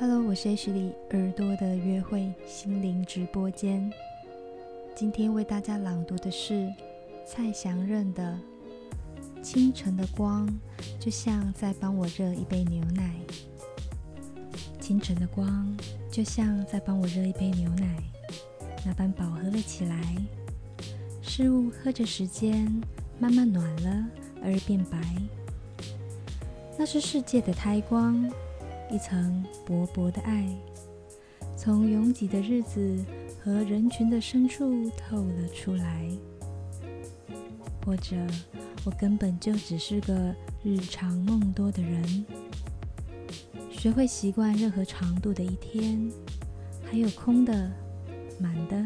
Hello，我是 H 里耳朵的约会心灵直播间。今天为大家朗读的是蔡祥任的《清晨的光》，就像在帮我热一杯牛奶。清晨的光，就像在帮我热一杯牛奶，那般饱和了起来。事物喝着时间，慢慢暖了，而变白。那是世界的胎光。一层薄薄的爱，从拥挤的日子和人群的深处透了出来。或者，我根本就只是个日常梦多的人。学会习惯任何长度的一天，还有空的、满的、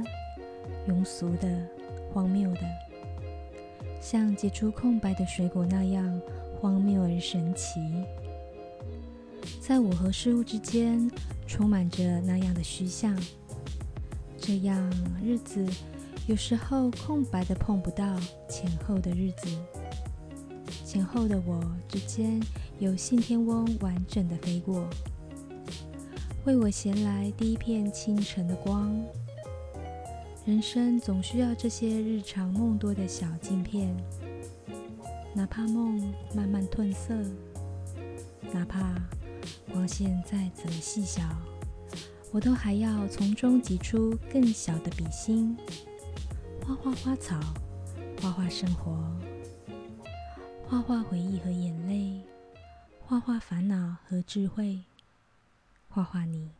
庸俗的、荒谬的，像结出空白的水果那样荒谬而神奇。在我和事物之间，充满着那样的虚像。这样日子，有时候空白的碰不到前后的日子。前后的我之间，有信天翁完整的飞过，为我衔来第一片清晨的光。人生总需要这些日常梦多的小镜片，哪怕梦慢慢褪色，哪怕。光线再怎么细小，我都还要从中挤出更小的笔芯，画画花草，画画生活，画画回忆和眼泪，画画烦恼和智慧，画画你。